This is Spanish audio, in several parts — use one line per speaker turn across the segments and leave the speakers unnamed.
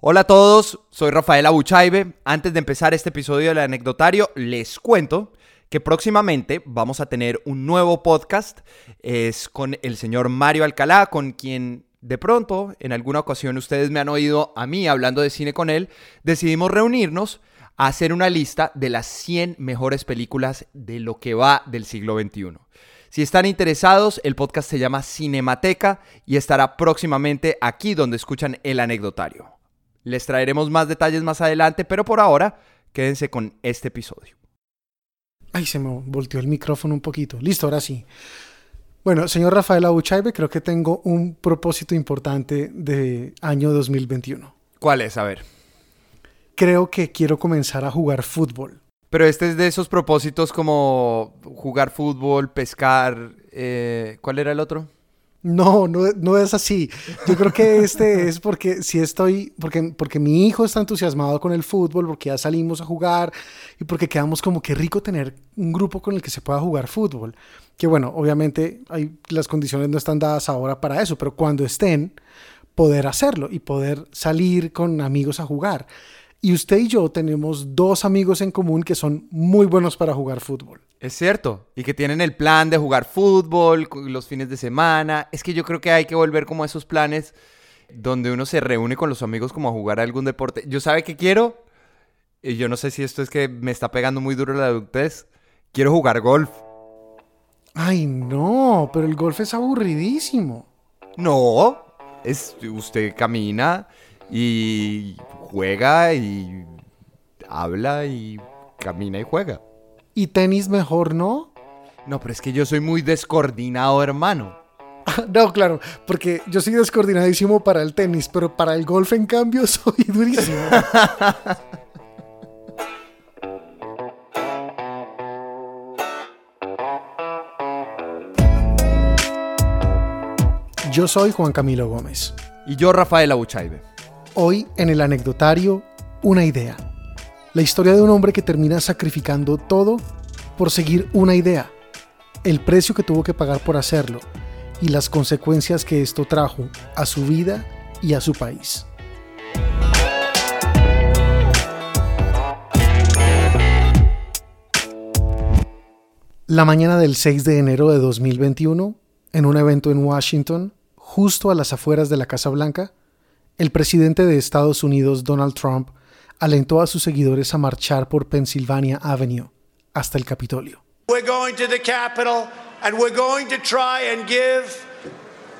Hola a todos, soy Rafael Abuchaibe. Antes de empezar este episodio del anecdotario, les cuento que próximamente vamos a tener un nuevo podcast. Es con el señor Mario Alcalá, con quien de pronto, en alguna ocasión ustedes me han oído a mí hablando de cine con él. Decidimos reunirnos a hacer una lista de las 100 mejores películas de lo que va del siglo XXI. Si están interesados, el podcast se llama Cinemateca y estará próximamente aquí donde escuchan el anecdotario. Les traeremos más detalles más adelante, pero por ahora, quédense con este episodio.
Ay, se me volteó el micrófono un poquito. Listo, ahora sí. Bueno, señor Rafael Abuchaibe, creo que tengo un propósito importante de año 2021.
¿Cuál es? A ver.
Creo que quiero comenzar a jugar fútbol.
Pero este es de esos propósitos como jugar fútbol, pescar. eh, ¿Cuál era el otro?
No, no, no es así. Yo creo que este es porque si estoy, porque, porque mi hijo está entusiasmado con el fútbol, porque ya salimos a jugar y porque quedamos como que rico tener un grupo con el que se pueda jugar fútbol. Que bueno, obviamente hay, las condiciones no están dadas ahora para eso, pero cuando estén, poder hacerlo y poder salir con amigos a jugar. Y usted y yo tenemos dos amigos en común que son muy buenos para jugar fútbol.
Es cierto. Y que tienen el plan de jugar fútbol los fines de semana. Es que yo creo que hay que volver como a esos planes donde uno se reúne con los amigos como a jugar algún deporte. Yo sabe que quiero, y yo no sé si esto es que me está pegando muy duro la adultez, quiero jugar golf.
Ay, no, pero el golf es aburridísimo.
No, es usted camina y juega y habla y camina y juega.
¿Y tenis mejor no?
No, pero es que yo soy muy descoordinado, hermano.
No, claro, porque yo soy descoordinadísimo para el tenis, pero para el golf, en cambio, soy durísimo. Yo soy Juan Camilo Gómez.
Y yo, Rafael Abuchaibe.
Hoy en el anecdotario, una idea. La historia de un hombre que termina sacrificando todo por seguir una idea. El precio que tuvo que pagar por hacerlo y las consecuencias que esto trajo a su vida y a su país. La mañana del 6 de enero de 2021, en un evento en Washington, justo a las afueras de la Casa Blanca, el presidente de Estados Unidos, Donald Trump, alentó a sus seguidores a marchar por Pennsylvania Avenue hasta el Capitolio.
We're going to the Capitol and we're going to try and give.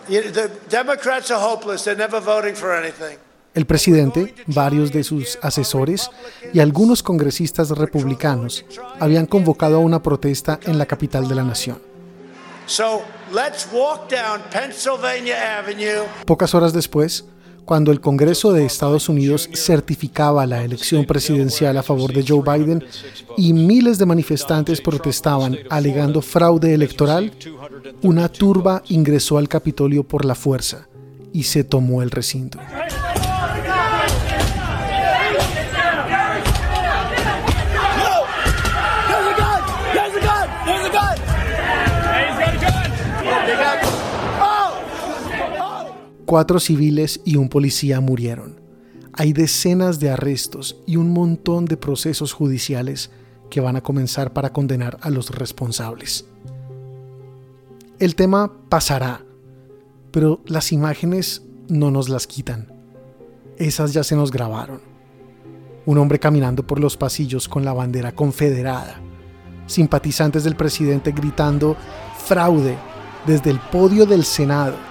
The Democrats are hopeless. They're never voting for anything.
El presidente, varios de sus asesores y algunos congresistas republicanos habían convocado a una protesta en la capital de la nación.
So let's walk down Pennsylvania Avenue.
Pocas horas después, cuando el Congreso de Estados Unidos certificaba la elección presidencial a favor de Joe Biden y miles de manifestantes protestaban alegando fraude electoral, una turba ingresó al Capitolio por la fuerza y se tomó el recinto. Cuatro civiles y un policía murieron. Hay decenas de arrestos y un montón de procesos judiciales que van a comenzar para condenar a los responsables. El tema pasará, pero las imágenes no nos las quitan. Esas ya se nos grabaron. Un hombre caminando por los pasillos con la bandera confederada. Simpatizantes del presidente gritando fraude desde el podio del Senado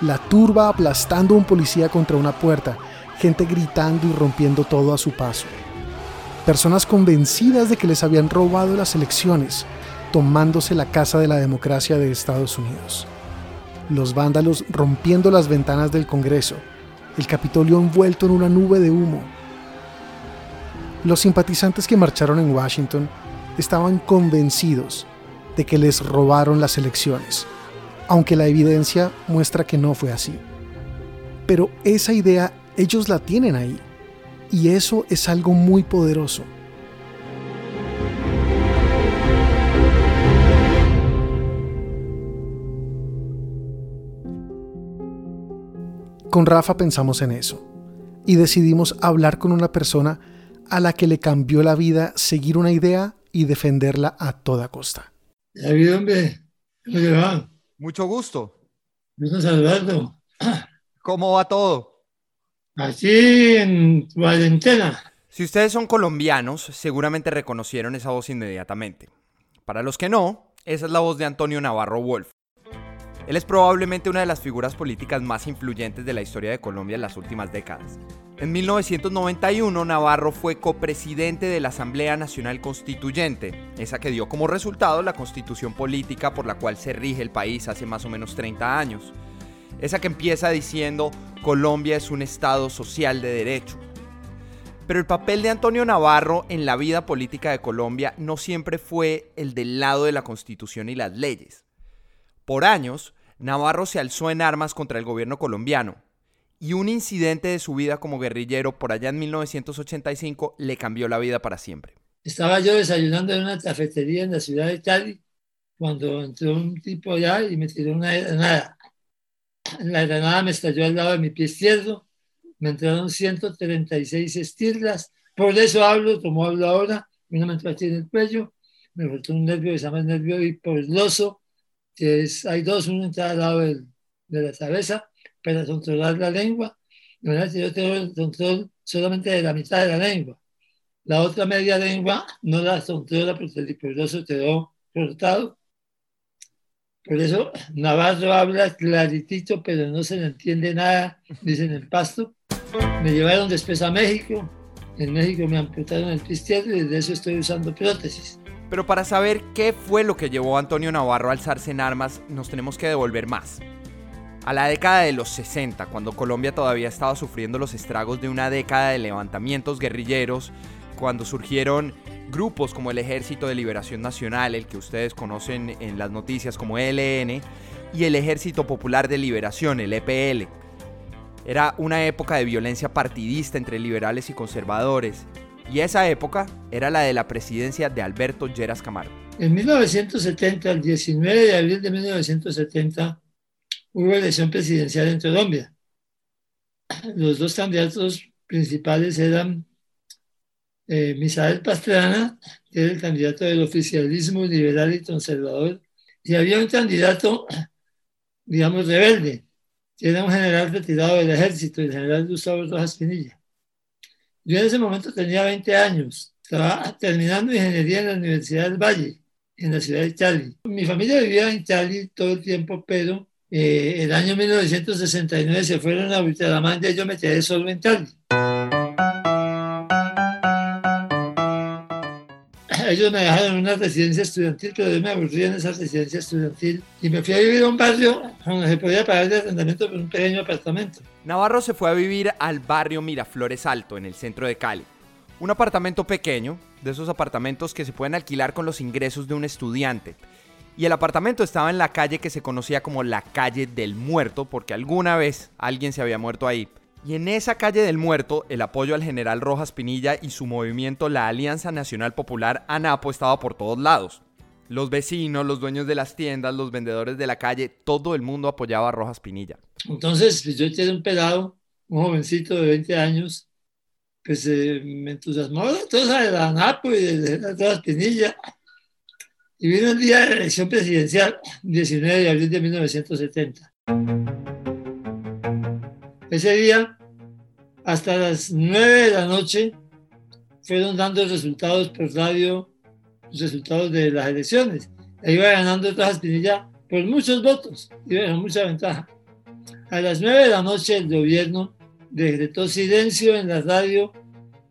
la turba aplastando a un policía contra una puerta, gente gritando y rompiendo todo a su paso. Personas convencidas de que les habían robado las elecciones, tomándose la casa de la democracia de Estados Unidos. Los vándalos rompiendo las ventanas del Congreso, el Capitolio envuelto en una nube de humo. Los simpatizantes que marcharon en Washington estaban convencidos de que les robaron las elecciones aunque la evidencia muestra que no fue así. Pero esa idea ellos la tienen ahí, y eso es algo muy poderoso. Con Rafa pensamos en eso. y decidimos hablar con una persona a la que le cambió la vida seguir una idea y defenderla a toda costa.
¿cómo le va?
Mucho gusto.
Gusto saludando.
¿Cómo va todo?
Aquí en cuarentena.
Si ustedes son colombianos, seguramente reconocieron esa voz inmediatamente. Para los que no, esa es la voz de Antonio Navarro Wolf. Él es probablemente una de las figuras políticas más influyentes de la historia de Colombia en las últimas décadas. En 1991, Navarro fue copresidente de la Asamblea Nacional Constituyente, esa que dio como resultado la constitución política por la cual se rige el país hace más o menos 30 años. Esa que empieza diciendo Colombia es un Estado social de derecho. Pero el papel de Antonio Navarro en la vida política de Colombia no siempre fue el del lado de la constitución y las leyes. Por años, Navarro se alzó en armas contra el gobierno colombiano, y un incidente de su vida como guerrillero por allá en 1985 le cambió la vida para siempre.
Estaba yo desayunando en una cafetería en la ciudad de Cali cuando entró un tipo allá y me tiró una granada. La granada me estalló al lado de mi pie izquierdo, me entraron 136 estirlas, por eso hablo, como hablo ahora, una me entró aquí en el cuello, me faltó un nervio que se llama el nervio hipoglosso, que es, hay dos, uno en cada lado de la cabeza, para controlar la lengua. Yo tengo el control solamente de la mitad de la lengua. La otra media lengua no la controla porque el hipoglosso quedó cortado. Por eso Navarro habla claritito, pero no se le entiende nada, dicen en pasto. Me llevaron después a México. En México me amputaron el pie y desde eso estoy usando prótesis.
Pero para saber qué fue lo que llevó a Antonio Navarro a alzarse en armas, nos tenemos que devolver más. A la década de los 60, cuando Colombia todavía estaba sufriendo los estragos de una década de levantamientos guerrilleros, cuando surgieron grupos como el Ejército de Liberación Nacional, el que ustedes conocen en las noticias como ELN, y el Ejército Popular de Liberación, el EPL. Era una época de violencia partidista entre liberales y conservadores, y esa época era la de la presidencia de Alberto Lleras Camargo.
En 1970, el 19 de abril de 1970, hubo elección presidencial en Colombia. Los dos candidatos principales eran eh, Misael Pastrana, que era el candidato del oficialismo liberal y conservador, y había un candidato, digamos, rebelde, que era un general retirado del ejército, el general Gustavo Rojas Pinilla. Yo en ese momento tenía 20 años, estaba terminando ingeniería en la Universidad del Valle, en la ciudad de Cali. Mi familia vivía en Cali todo el tiempo, pero eh, el año 1969 se fueron a Bucaramanga y yo me quedé solo en Cali. Ellos me dejaron en una residencia estudiantil, pero yo me aburrí en esa residencia estudiantil y me fui a vivir a un barrio donde se podía pagar de arrendamiento por un pequeño apartamento.
Navarro se fue a vivir al barrio Miraflores Alto, en el centro de Cali. Un apartamento pequeño, de esos apartamentos que se pueden alquilar con los ingresos de un estudiante. Y el apartamento estaba en la calle que se conocía como la calle del muerto, porque alguna vez alguien se había muerto ahí. Y en esa calle del muerto, el apoyo al general Rojas Pinilla y su movimiento, la Alianza Nacional Popular ANAPO, estaba por todos lados. Los vecinos, los dueños de las tiendas, los vendedores de la calle, todo el mundo apoyaba a Rojas Pinilla.
Entonces, pues, yo era un pelado, un jovencito de 20 años, pues eh, me entusiasmó eso de la ANAPO y de, de Rojas Pinilla. Y vino el día de la elección presidencial, 19 de abril de 1970. Ese día, hasta las 9 de la noche, fueron dando resultados por radio, los resultados de las elecciones. E iba ganando Rojas Pinilla por muchos votos, iba con mucha ventaja. A las 9 de la noche el gobierno decretó silencio en la radio,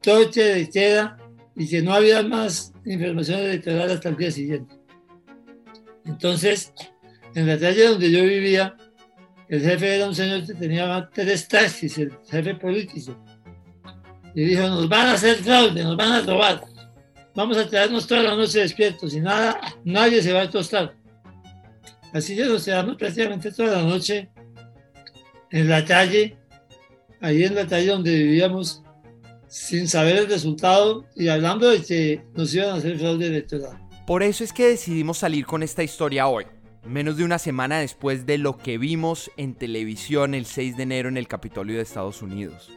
toque de queda y que no había más información electoral hasta el día siguiente. Entonces, en la calle donde yo vivía, el jefe era un señor que tenía tres taxis, el jefe político. Y dijo, nos van a hacer fraude, nos van a robar. Vamos a quedarnos toda la noche despiertos y nada, nadie se va a tostar. Así que nos quedamos prácticamente toda la noche en la calle, ahí en la calle donde vivíamos, sin saber el resultado y hablando de que nos iban a hacer fraude electoral.
Por eso es que decidimos salir con esta historia hoy, menos de una semana después de lo que vimos en televisión el 6 de enero en el Capitolio de Estados Unidos.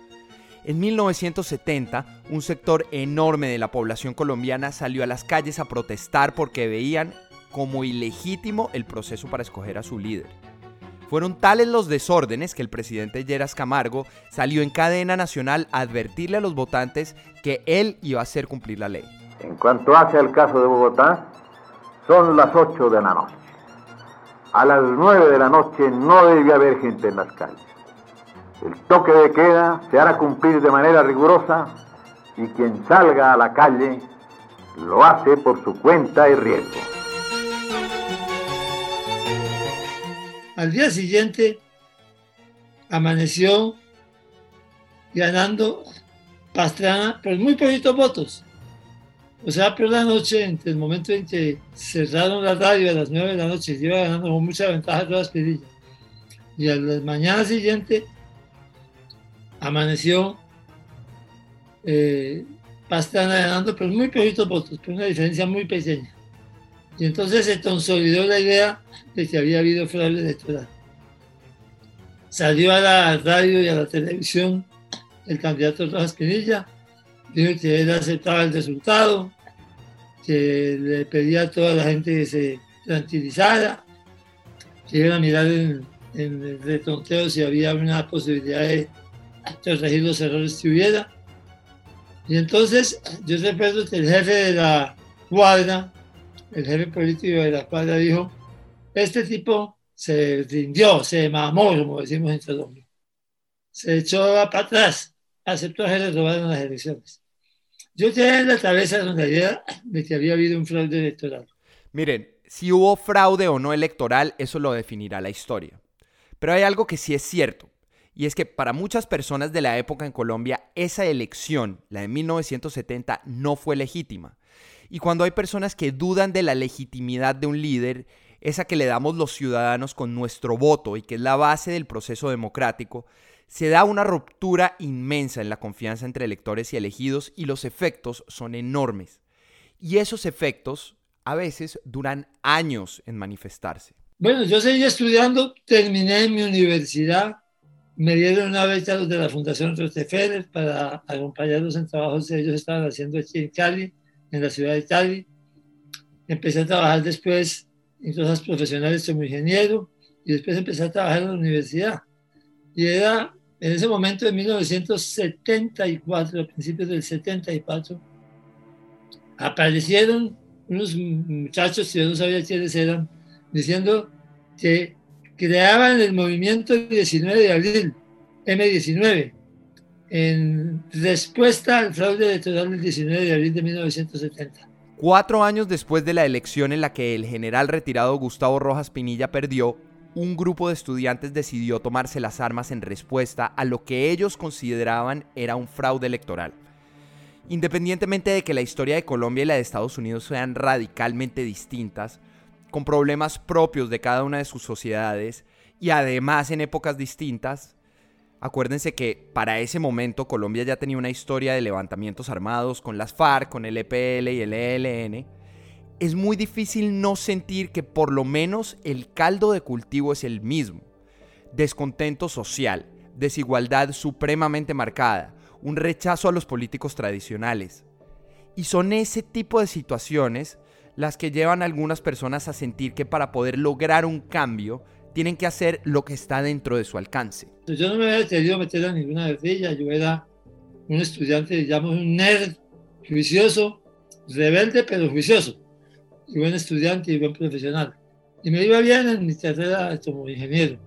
En 1970, un sector enorme de la población colombiana salió a las calles a protestar porque veían como ilegítimo el proceso para escoger a su líder. Fueron tales los desórdenes que el presidente Lleras Camargo salió en cadena nacional a advertirle a los votantes que él iba a hacer cumplir la ley.
En cuanto hace al caso de Bogotá, son las 8 de la noche. A las 9 de la noche no debe haber gente en las calles. El toque de queda se hará cumplir de manera rigurosa y quien salga a la calle lo hace por su cuenta y riesgo.
Al día siguiente amaneció ganando Pastrana por muy poquitos votos. O sea, por la noche, entre el momento en que cerraron la radio a las 9 de la noche, iba ganando con mucha ventaja todas las. Y a la mañana siguiente amaneció eh, Pastrana ganando por muy poquitos votos, por una diferencia muy pequeña. Y entonces se consolidó la idea de que había habido fraude electoral. Salió a la radio y a la televisión el candidato Rojas Pinilla, dijo que él aceptaba el resultado, que le pedía a toda la gente que se tranquilizara, que iban a mirar en, en el retonteo si había una posibilidad de corregir los errores que hubiera. Y entonces yo recuerdo que el jefe de la cuadra el jefe político de la cuadra dijo, este tipo se rindió, se mamó, como decimos en Colombia. Se echó para atrás, aceptó que le robaron las elecciones. Yo tenía en la cabeza la idea de que había habido un fraude electoral.
Miren, si hubo fraude o no electoral, eso lo definirá la historia. Pero hay algo que sí es cierto, y es que para muchas personas de la época en Colombia, esa elección, la de 1970, no fue legítima. Y cuando hay personas que dudan de la legitimidad de un líder, esa que le damos los ciudadanos con nuestro voto y que es la base del proceso democrático, se da una ruptura inmensa en la confianza entre electores y elegidos y los efectos son enormes. Y esos efectos a veces duran años en manifestarse.
Bueno, yo seguí estudiando, terminé en mi universidad, me dieron una beca de la Fundación Rockefeller para acompañarlos en trabajos que ellos estaban haciendo aquí en Cali en la ciudad de Cali. Empecé a trabajar después en cosas profesionales como ingeniero y después empecé a trabajar en la universidad. Y era en ese momento de 1974, a principios del 74, aparecieron unos muchachos, yo no sabía quiénes eran, diciendo que creaban el movimiento 19 de abril, M19, en respuesta al fraude electoral del 19 de abril de 1970.
Cuatro años después de la elección en la que el general retirado Gustavo Rojas Pinilla perdió, un grupo de estudiantes decidió tomarse las armas en respuesta a lo que ellos consideraban era un fraude electoral. Independientemente de que la historia de Colombia y la de Estados Unidos sean radicalmente distintas, con problemas propios de cada una de sus sociedades y además en épocas distintas, Acuérdense que para ese momento Colombia ya tenía una historia de levantamientos armados con las FARC, con el EPL y el ELN. Es muy difícil no sentir que por lo menos el caldo de cultivo es el mismo. Descontento social, desigualdad supremamente marcada, un rechazo a los políticos tradicionales. Y son ese tipo de situaciones las que llevan a algunas personas a sentir que para poder lograr un cambio tienen que hacer lo que está dentro de su alcance.
Yo no me había querido meter a ninguna ellas, yo era un estudiante, digamos, un nerd juicioso, rebelde pero juicioso, y buen estudiante y buen profesional. Y me iba bien en mi carrera como ingeniero.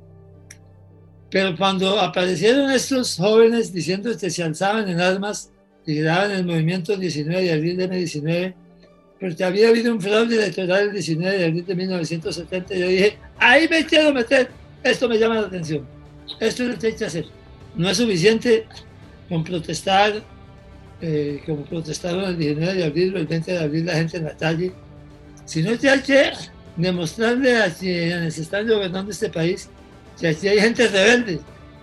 Pero cuando aparecieron estos jóvenes diciendo que se alzaban en armas y daban el movimiento 19 de abril de 19, porque había habido un fraude electoral el 19 de abril de 1970, y yo dije, ahí me quiero meter, esto me llama la atención, esto es lo que hay que hacer. No es suficiente con protestar, eh, como protestaron el 19 de abril o el 20 de abril la gente en la calle, sino que hay que demostrarle a quienes están gobernando este país que aquí hay gente rebelde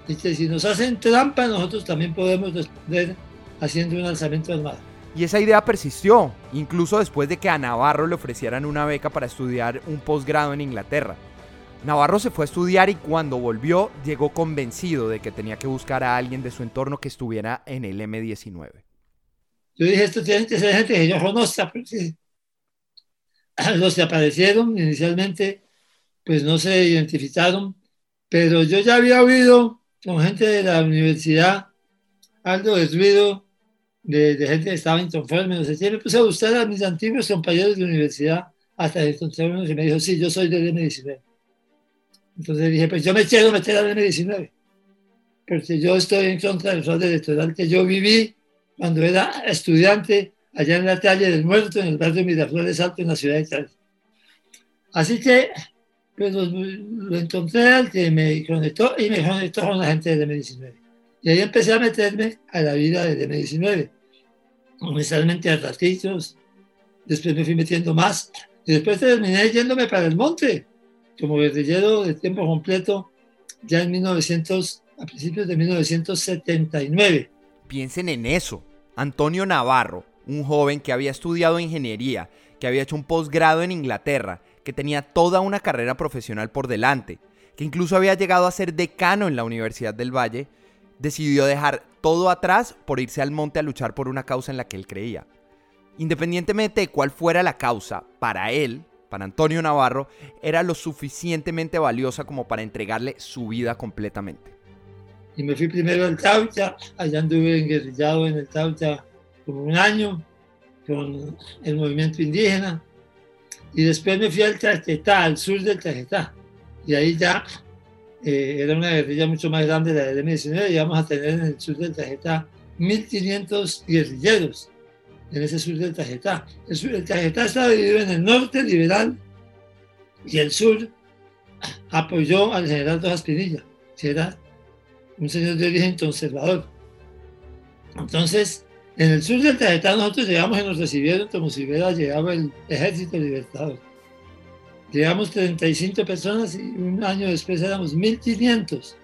y que si nos hacen trampa nosotros también podemos responder haciendo un alzamiento armado.
Y esa idea persistió, incluso después de que a Navarro le ofrecieran una beca para estudiar un posgrado en Inglaterra. Navarro se fue a estudiar y cuando volvió llegó convencido de que tenía que buscar a alguien de su entorno que estuviera en el M19.
Yo dije, esto tiene que ser gente que yo conozca, porque los que aparecieron inicialmente, pues no se identificaron, pero yo ya había oído con gente de la universidad algo de ruido de, gente que estaba inconforme, no sé qué, me puse a buscar a mis antiguos compañeros de universidad hasta encontré uno que me dijo, sí, yo soy del M19. Entonces dije, pues yo me quiero meter al M19, porque yo estoy en contra del fraude electoral que yo viví cuando era estudiante allá en la calle del Muerto, en el barrio Miraflores Alto, en la ciudad de Cali. Así que pues lo, encontré al que me conectó y me conectó con la gente del M19. Y ahí empecé a meterme a la vida del M19, inicialmente a ratitos, después me fui metiendo más, y después terminé yéndome para el monte, como guerrillero de tiempo completo ya en 1900, a principios de 1979.
Piensen en eso. Antonio Navarro, un joven que había estudiado ingeniería, que había hecho un posgrado en Inglaterra, que tenía toda una carrera profesional por delante, que incluso había llegado a ser decano en la Universidad del Valle, decidió dejar todo atrás por irse al monte a luchar por una causa en la que él creía. Independientemente de cuál fuera la causa, para él, para Antonio Navarro, era lo suficientemente valiosa como para entregarle su vida completamente.
Y me fui primero al Taucha, allá anduve enguerrillado en el Taucha como un año con el movimiento indígena. Y después me fui al Tajetá, al sur del Tajetá. Y ahí ya eh, era una guerrilla mucho más grande la del M19. Íbamos a tener en el sur del Tajetá 1.500 guerrilleros en ese sur del Tajetá. El, sur, del Tajetá estaba dividido en el norte liberal y el sur apoyó al general Rojas Pinilla, que era un señor de origen conservador. Entonces, en el sur del Tajetá nosotros llegamos y nos recibieron como si hubiera llegado el ejército libertador. Llegamos 35 personas y un año después éramos 1500.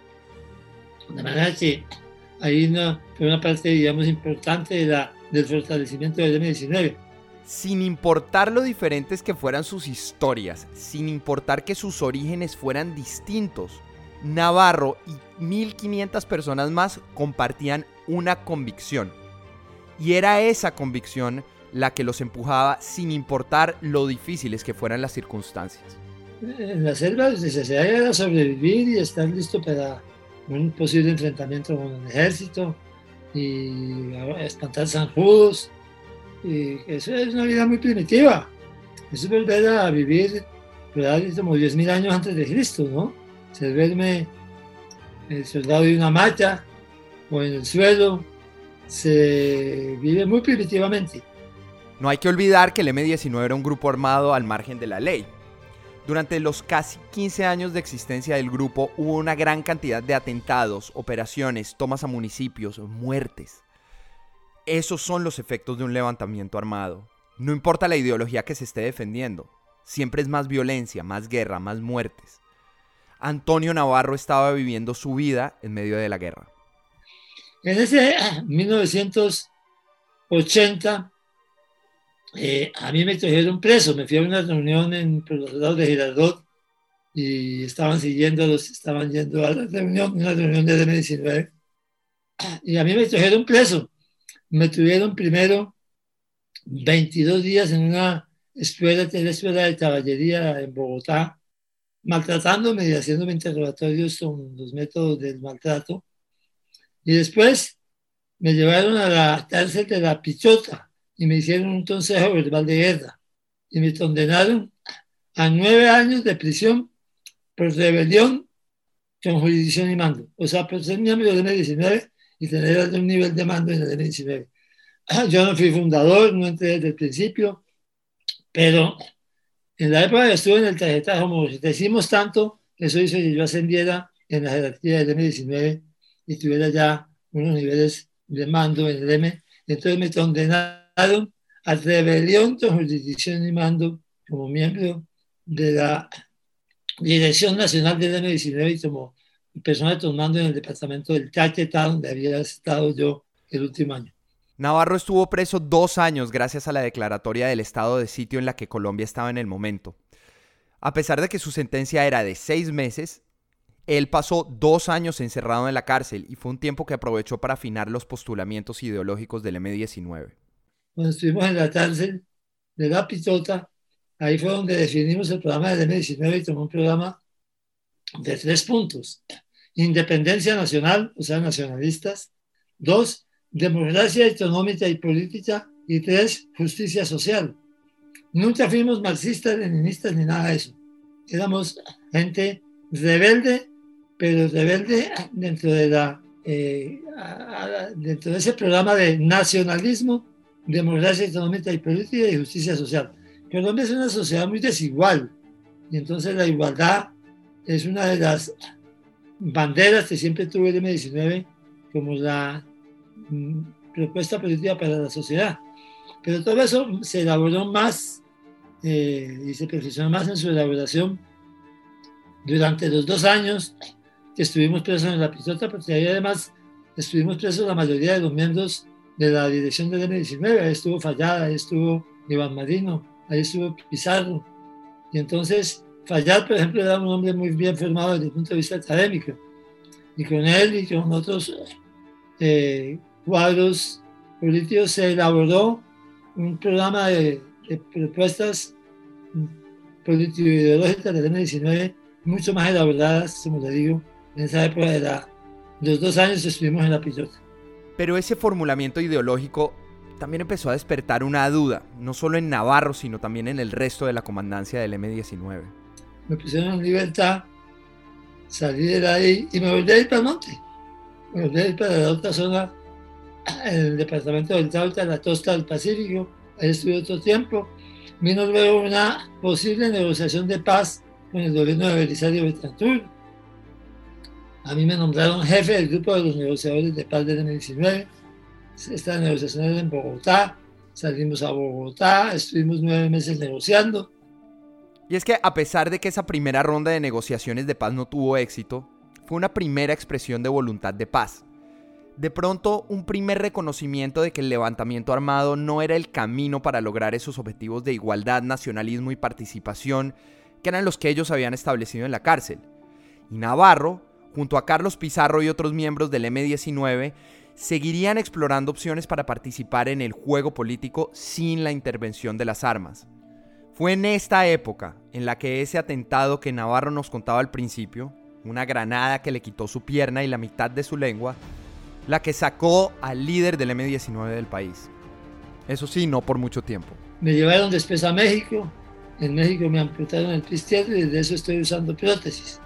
De manera que ahí fue una parte, digamos, importante de la del fortalecimiento del M19.
Sin importar lo diferentes que fueran sus historias, sin importar que sus orígenes fueran distintos, Navarro y 1500 personas más compartían una convicción. Y era esa convicción la que los empujaba sin importar lo difíciles que fueran las circunstancias.
En la selva la necesidad era sobrevivir y estar listo para un posible enfrentamiento con el ejército, y espantar zanjudos. Y eso es una vida muy primitiva. Eso es volver a vivir como 10.000 años antes de Cristo, ¿no? Se duerme el soldado de una mata o en el suelo, se vive muy primitivamente.
No hay que olvidar que el M-19 era un grupo armado al margen de la ley. Durante los casi 15 años de existencia del grupo hubo una gran cantidad de atentados, operaciones, tomas a municipios, muertes. Esos son los efectos de un levantamiento armado. No importa la ideología que se esté defendiendo, siempre es más violencia, más guerra, más muertes. Antonio Navarro estaba viviendo su vida en medio de la guerra.
En ese 1980 eh, a mí me trajeron preso, me fui a una reunión en los lados de Girardot y estaban siguiéndolos, estaban yendo a la reunión, una reunión de M19, y a mí me trajeron preso. Me tuvieron primero 22 días en una escuela, en la escuela de caballería en Bogotá, maltratándome y haciéndome interrogatorios con los métodos del maltrato. Y después me llevaron a la cárcel de la Pichota, y me hicieron un consejo verbal de guerra y me condenaron a nueve años de prisión por rebelión con jurisdicción y mando. O sea, por ser miembro del M19 y tener un nivel de mando en el M19. Yo no fui fundador, no entré desde el principio, pero en la época que estuve en el tarjeta, como decimos tanto, eso hizo que yo ascendiera en la jerarquía del M19 y tuviera ya unos niveles de mando en el M. Entonces me condenaron a rebelión con jurisdicción y mando como miembro de la Dirección Nacional de la y como persona tomando en el departamento del Caquetá, donde había estado yo el último año.
Navarro estuvo preso dos años gracias a la declaratoria del estado de sitio en la que Colombia estaba en el momento. A pesar de que su sentencia era de seis meses, él pasó dos años encerrado en la cárcel y fue un tiempo que aprovechó para afinar los postulamientos ideológicos del M-19.
Cuando estuvimos en la cárcel de la Pitota, ahí fue donde definimos el programa del M-19 y tomó un programa de tres puntos. Independencia nacional, o sea, nacionalistas. Dos, democracia económica y política. Y tres, justicia social. Nunca fuimos marxistas, leninistas ni nada de eso. Éramos gente rebelde pero rebelde dentro de, la, eh, dentro de ese programa de nacionalismo, democracia económica y política y justicia social. Colombia es una sociedad muy desigual y entonces la igualdad es una de las banderas que siempre tuvo el M19 como la mm, propuesta política para la sociedad. Pero todo eso se elaboró más eh, y se perfeccionó más en su elaboración durante los dos años que estuvimos presos en la pistota, porque ahí además estuvimos presos la mayoría de los miembros de la dirección del M19. Ahí estuvo Fallada, ahí estuvo Iván Marino, ahí estuvo Pizarro. Y entonces, Fallada, por ejemplo, era un hombre muy bien formado desde el punto de vista académico. Y con él y con otros eh, cuadros políticos se elaboró un programa de, de propuestas político-ideológicas del M19 mucho más elaboradas, como le digo, en esa época de los dos años estuvimos en la pilota.
Pero ese formulamiento ideológico también empezó a despertar una duda, no solo en Navarro, sino también en el resto de la comandancia del M-19.
Me pusieron en libertad, salí de ahí y me volví a ir para el monte. Me volví a ir para la otra zona, en el departamento del Tauta, la costa del Pacífico. Ahí estuve otro tiempo. Vino luego una posible negociación de paz con el gobierno de Belisario Betancourt a mí me nombraron jefe del grupo de los negociadores de paz del M19. Estas negociaciones en Bogotá. Salimos a Bogotá, estuvimos nueve meses negociando.
Y es que a pesar de que esa primera ronda de negociaciones de paz no tuvo éxito, fue una primera expresión de voluntad de paz. De pronto, un primer reconocimiento de que el levantamiento armado no era el camino para lograr esos objetivos de igualdad, nacionalismo y participación que eran los que ellos habían establecido en la cárcel. Y Navarro junto a Carlos Pizarro y otros miembros del M-19, seguirían explorando opciones para participar en el juego político sin la intervención de las armas. Fue en esta época en la que ese atentado que Navarro nos contaba al principio, una granada que le quitó su pierna y la mitad de su lengua, la que sacó al líder del M-19 del país. Eso sí, no por mucho tiempo.
Me llevaron después a México. En México me amputaron el pie y desde eso estoy usando prótesis.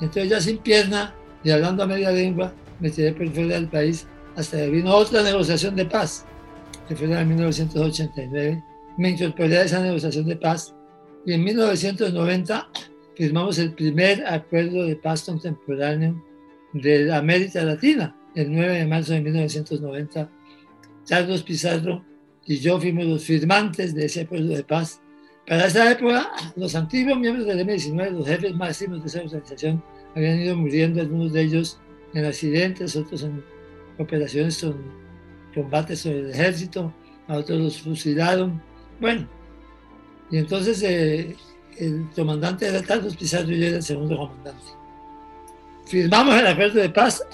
Entonces ya sin pierna y hablando a media lengua, me tiré por fuera del país hasta que vino otra negociación de paz, que fue en 1989. Me incorporé a esa negociación de paz y en 1990 firmamos el primer acuerdo de paz contemporáneo de América Latina, el 9 de marzo de 1990. Carlos Pizarro y yo fuimos los firmantes de ese acuerdo de paz para esa época, los antiguos miembros del M-19, los jefes máximos de esa organización, habían ido muriendo, algunos de ellos en accidentes, otros en operaciones con combates sobre el ejército, a otros los fusilaron. Bueno, y entonces eh, el comandante era Carlos Pizarro y yo era el segundo comandante. Firmamos el acuerdo de paz.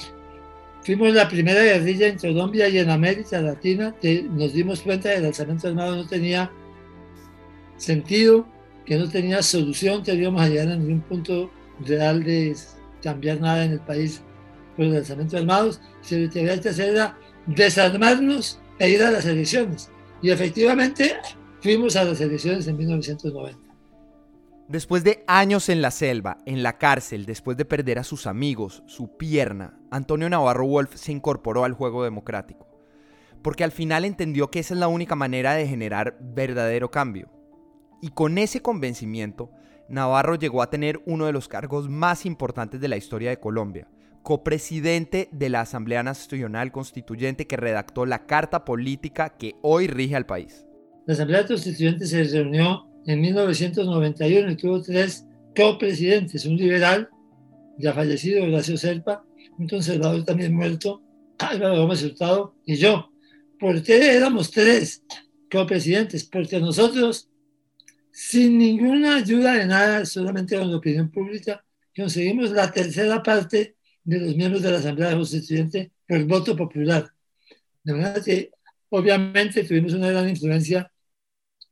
Fuimos la primera guerrilla en Colombia y en América Latina que nos dimos cuenta que el alzamiento armado no tenía sentido, que no tenía solución, que íbamos a llegar a ningún punto real de cambiar nada en el país por el lanzamiento de armados, si lo que había que hacer era desarmarnos e ir a las elecciones. Y efectivamente fuimos a las elecciones en 1990.
Después de años en la selva, en la cárcel, después de perder a sus amigos, su pierna, Antonio Navarro Wolf se incorporó al juego democrático. Porque al final entendió que esa es la única manera de generar verdadero cambio. Y con ese convencimiento, Navarro llegó a tener uno de los cargos más importantes de la historia de Colombia, copresidente de la Asamblea Nacional Constituyente que redactó la carta política que hoy rige al país.
La Asamblea Constituyente se reunió en 1991 y tuvo tres copresidentes, un liberal ya fallecido, Horacio Serpa, un conservador también muerto, Álvaro Gómez Hurtado y yo. ¿Por qué éramos tres copresidentes? Porque nosotros sin ninguna ayuda de nada, solamente con la opinión pública, conseguimos la tercera parte de los miembros de la Asamblea Constituyente por el voto popular. De manera que, obviamente, tuvimos una gran influencia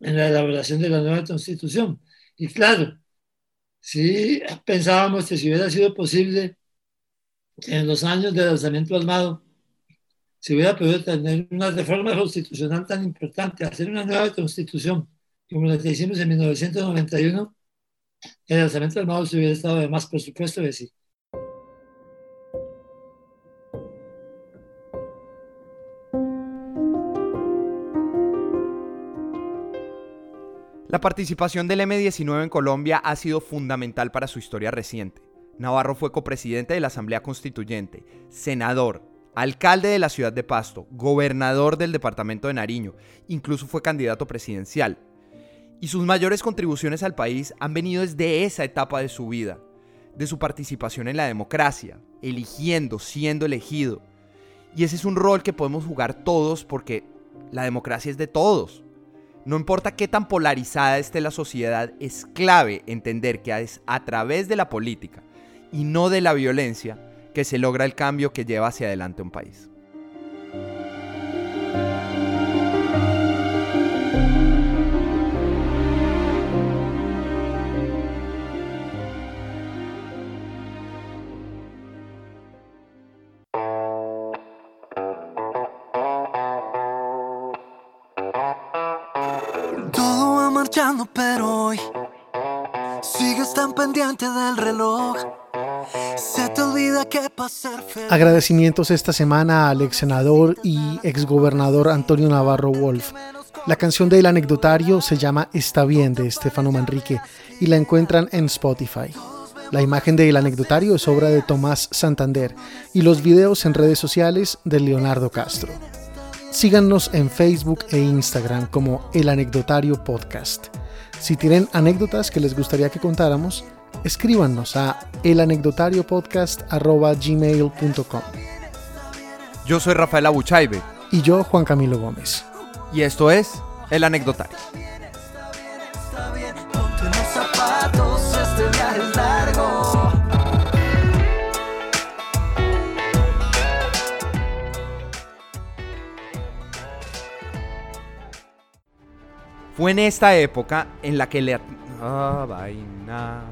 en la elaboración de la nueva Constitución. Y claro, si pensábamos que si hubiera sido posible en los años de lanzamiento armado, si hubiera podido tener una reforma constitucional tan importante, hacer una nueva constitución, como la que hicimos en 1991, el lanzamiento armado se hubiera estado de más, por supuesto que sí.
La participación del M-19 en Colombia ha sido fundamental para su historia reciente. Navarro fue copresidente de la Asamblea Constituyente, senador, alcalde de la ciudad de Pasto, gobernador del departamento de Nariño, incluso fue candidato presidencial. Y sus mayores contribuciones al país han venido desde esa etapa de su vida, de su participación en la democracia, eligiendo, siendo elegido. Y ese es un rol que podemos jugar todos porque la democracia es de todos. No importa qué tan polarizada esté la sociedad, es clave entender que es a través de la política y no de la violencia que se logra el cambio que lleva hacia adelante un país.
Agradecimientos esta semana al ex senador y ex gobernador Antonio Navarro Wolf. La canción del anecdotario se llama Está bien de Estefano Manrique y la encuentran en Spotify. La imagen del anecdotario es obra de Tomás Santander y los videos en redes sociales de Leonardo Castro. Síganos en Facebook e Instagram como El Anecdotario Podcast. Si tienen anécdotas que les gustaría que contáramos, escríbanos a elanecdotariopodcast.gmail.com
Yo soy Rafael Abuchaibe.
Y yo, Juan Camilo Gómez.
Y esto es El Anecdotario. Fue en esta época en la que le... Ah, vaina.